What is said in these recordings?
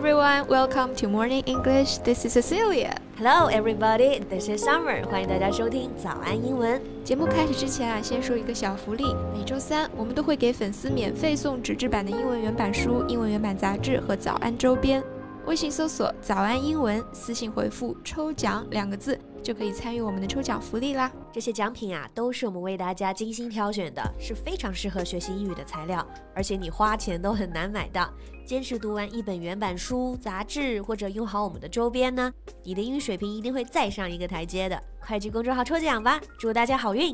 everyone, welcome to Morning English. This is Cecilia. Hello, everybody. This is Summer. 欢迎大家收听早安英文。节目开始之前啊，先说一个小福利。每周三我们都会给粉丝免费送纸质版的英文原版书、英文原版杂志和早安周边。微信搜索“早安英文”，私信回复“抽奖”两个字，就可以参与我们的抽奖福利啦。这些奖品啊，都是我们为大家精心挑选的，是非常适合学习英语的材料，而且你花钱都很难买到。坚持读完一本原版书、杂志，或者用好我们的周边呢，你的英语水平一定会再上一个台阶的。快去公众号抽奖吧，祝大家好运！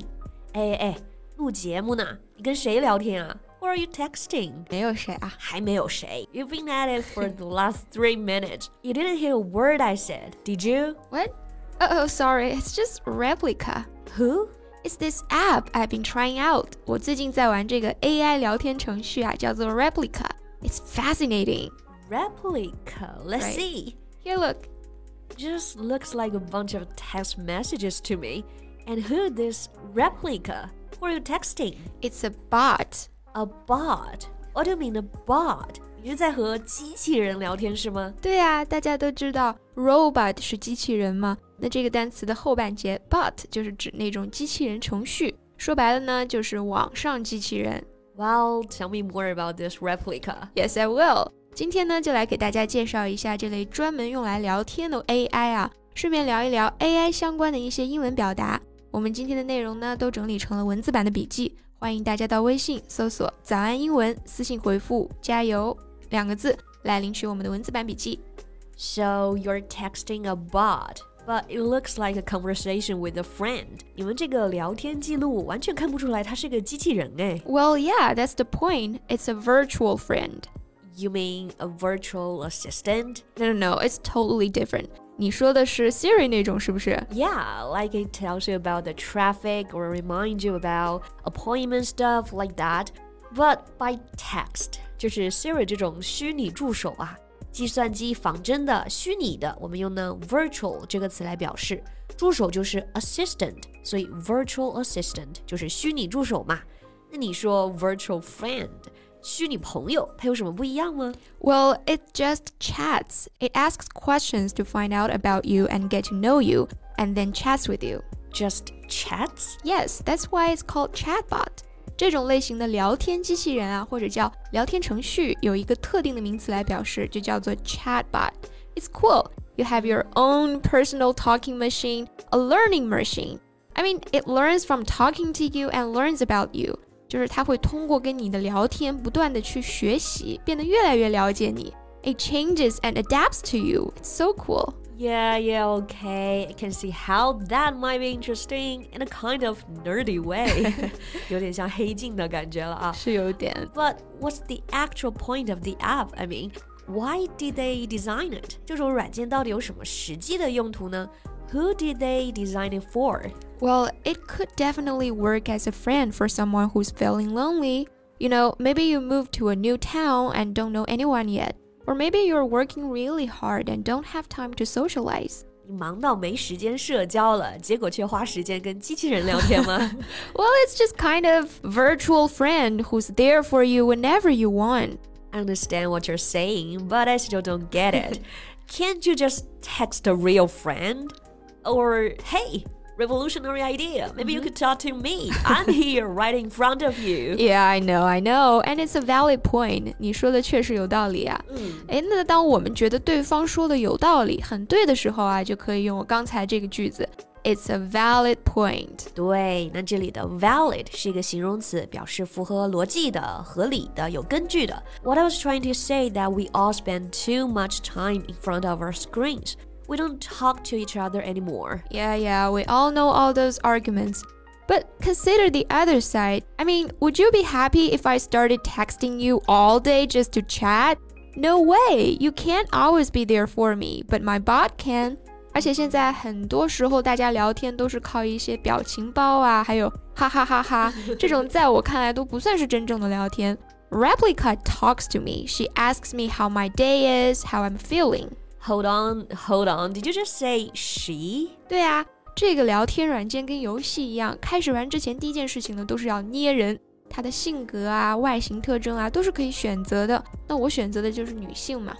哎哎，录节目呢，你跟谁聊天啊？Who are you texting? 没有谁啊，还没有谁。You've been at it for the last three minutes. You didn't hear a word I said, did you? What? Oh, sorry, it's just Replika. Who? It's this app I've been trying out. 我最近在玩这个 Replika. It's fascinating. Replika. Let's right. see. Here, look. Just looks like a bunch of text messages to me. And who this Replika? Who are you texting? It's a bot. A bot. What do you mean a bot? 你是在和机器人聊天是吗？对啊，大家都知道 robot 是机器人嘛，那这个单词的后半截 bot 就是指那种机器人程序，说白了呢，就是网上机器人。Well, tell me more about this replica. Yes, I will. 今天呢，就来给大家介绍一下这类专门用来聊天的 AI 啊，顺便聊一聊 AI 相关的一些英文表达。我们今天的内容呢，都整理成了文字版的笔记，欢迎大家到微信搜索“早安英文”，私信回复“加油”两个字来领取我们的文字版笔记。So you're texting a bot, but it looks like a conversation with a friend. 你们这个聊天记录完全看不出来它是个机器人哎。 Well, yeah, that's the point. It's a virtual friend. You mean a virtual assistant? No, no, no, it's totally different. 你说的是 Siri 那种是不是？ Yeah, like it tells you about the traffic or remind you about appointment stuff like that. But by text, 就是 Siri 这种虚拟助手啊， 计算机仿真的、虚拟的，我们用呢 virtual 这个词来表示。助手就是 assistant，所以 virtual assistant 就是虚拟助手嘛。那你说 virtual friend，虚拟朋友，它有什么不一样吗？ Well, it just chats. It asks questions to find out about you and get to know you, and then chats with you. Just chats? Yes, that's why it's called chatbot. 这种类型的聊天机器人啊，或者叫聊天程序，有一个特定的名词来表示，就叫做 chatbot. It's cool. You have your own personal talking machine, a learning machine. I mean, it learns from talking to you and learns about you. 就是它会通过跟你的聊天，不断的去学习，变得越来越了解你。It changes and adapts to you. It's so cool. Yeah, yeah, okay. I can see how that might be interesting in a kind of nerdy way. 有点像黑镜的感觉了啊。是有点。 But what's the actual point of the app? I mean, why did they design it? 这种软件到底有什么实际的用途呢？Who did they design it for? Well, it could definitely work as a friend for someone who's feeling lonely. You know, maybe you moved to a new town and don't know anyone yet. Or maybe you're working really hard and don't have time to socialize. 你忙到没时间社交了，结果却花时间跟机器人聊天吗？ Well, it's just kind of virtual friend who's there for you whenever you want. I understand what you're saying, but I still don't get it. Can't you just text a real friend? Or, hey, revolutionary idea. Maybe you could talk to me. I'm here right in front of you. Yeah, I know, I know, and it's a valid point. 你说的确实有道理啊。诶，那当我们觉得对方说的有道理、很对的时候啊，就可以用我刚才这个句子。It's a valid point. 对，那这里的 valid 是一个形容词，表示符合逻辑的、合理的、有根据的。What I was trying to say that we all spend too much time in front of our screens. We don't talk to each other anymore. Yeah, yeah, we all know all those arguments. But consider the other side. I mean, would you be happy if I started texting you all day just to chat? No way! You can't always be there for me, but my bot can. 而且现在很多时候大家聊天都是靠一些表情包啊，还有哈哈哈哈这种，在我看来都不算是真正的聊天。Replika talks to me. She asks me how my day is, how I'm feeling. Hold on, hold on. Did you just say she? 对啊，这个聊天软件跟游戏一样，开始玩之前第一件事情呢，都是要捏人，他的性格啊、外形特征啊，都是可以选择的。那我选择的就是女性嘛。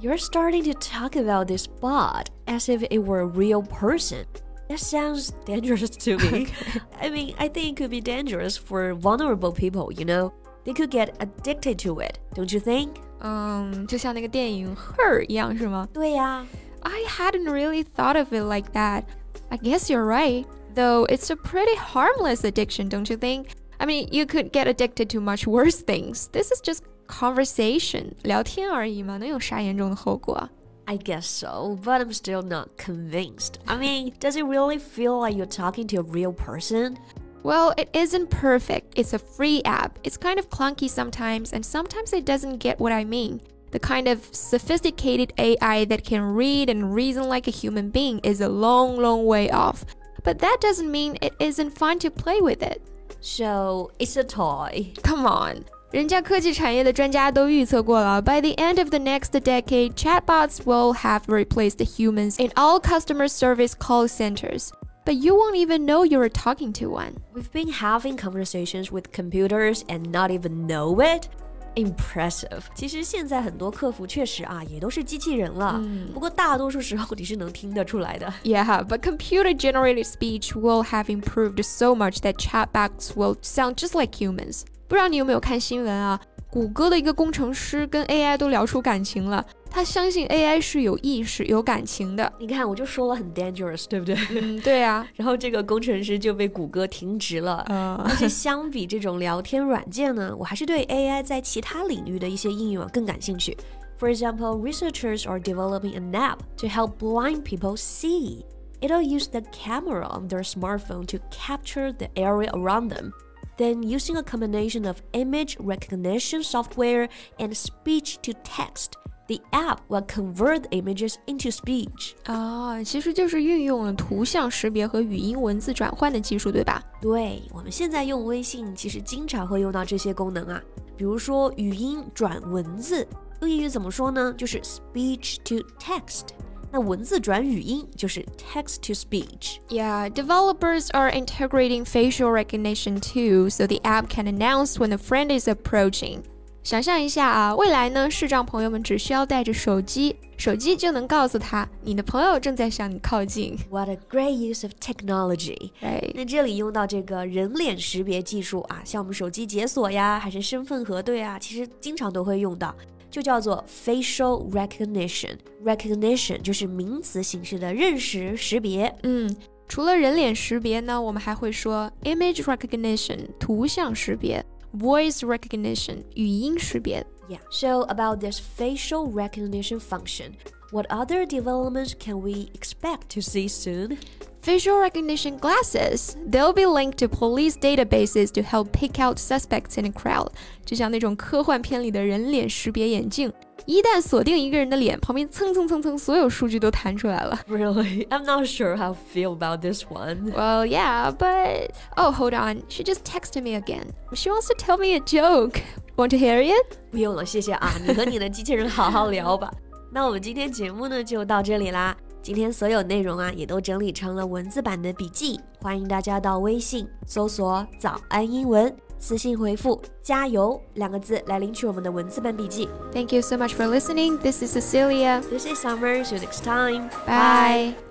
You're starting to talk about this bot as if it were a real person. That sounds dangerous to me. I mean, I think it could be dangerous for vulnerable people, you know? They could get addicted to it, don't you think? 嗯，就像那个电影《Her》一样，是吗？对呀。I hadn't really thought of it like that. I guess you're right. Though it's a pretty harmless addiction, don't you think? I mean, you could get addicted to much worse things. This is just conversation, 聊天而已嘛，能有啥严重的后果？I guess so, but I'm still not convinced. I mean, does it really feel like you're talking to a real person? Well, it isn't perfect. It's a free app. It's kind of clunky sometimes, and sometimes it doesn't get what I mean. The kind of sophisticated AI that can read and reason like a human being is a long, long way off. But that doesn't mean it isn't fun to play with it. So, it's a toy. Come on. 人家科技产业的专家都预测过了，by the end of the next decade, chatbots will have replaced humans in all customer service call centers. But you won't even know you're talking to one. We've been having conversations with computers and not even know it. Impressive。其实现在很多客服确实啊，也都是机器人了。嗯、不过大多数时候你是能听得出来的。Yeah, but computer generated speech will have improved so much that chatbots will sound just like humans. 不知道你有没有看新闻啊？谷歌的一个工程师跟 AI 都聊出感情了， 他相信 AI 是有意识、有感情的。你看，我就说了很 dangerous，对不对？嗯，对啊。然后这个工程师就被谷歌停职了。嗯。但是相比这种聊天软件呢，我还是对 AI 在其他领域的一些应用更感兴趣。For example, researchers are developing an app to help blind people see. It'll use the camera on their smartphone to capture the area around them. Then, using a combination of image recognition software and speech to text, the app will convert images into speech. 啊，其实就是运用了图像识别和语音文字转换的技术，对吧？对，我们现在用微信，其实经常会用到这些功能啊，比如说语音转文字，用英语怎么说呢？就是 speech to text。那文字转语音就是 text to speech. Yeah, developers are integrating facial recognition too, so the app can announce when a friend is approaching. 想象一下啊，未来呢，视障朋友们只需要带着手机，手机就能告诉他你的朋友正在向你靠近。What a great use of technology！哎，那这里用到这个人脸识别技术啊，像我们手机解锁呀，还是身份核对啊，其实经常都会用到。就叫做 facial recognition。recognition 就是名词形式的认识识别。嗯，除了人脸识别呢，我们还会说 image recognition 图像识别 ，voice recognition 语音识别。Yeah. So about this facial recognition function, what other developments can we expect to see soon? Facial recognition glasses. They'll be linked to police databases to help pick out suspects in a crowd. 就像那种科幻片里的人脸识别眼镜，一旦锁定一个人的脸，旁边蹭蹭蹭蹭，所有数据都弹出来了。Really? I'm not sure how I feel about this one. Well, yeah, but oh, hold on. She just texted me again. She wants to tell me a joke. Want to hear it? 不用了，谢谢啊。你和你的机器人好好聊吧。 那我们今天节目呢就到这里啦。今天所有内容啊，也都整理成了文字版的笔记，欢迎大家到微信搜索“早安英文”，私信回复“加油”两个字来领取我们的文字版笔记。Thank you so much for listening. This is Cecilia. This is Summer. See you next time. Bye.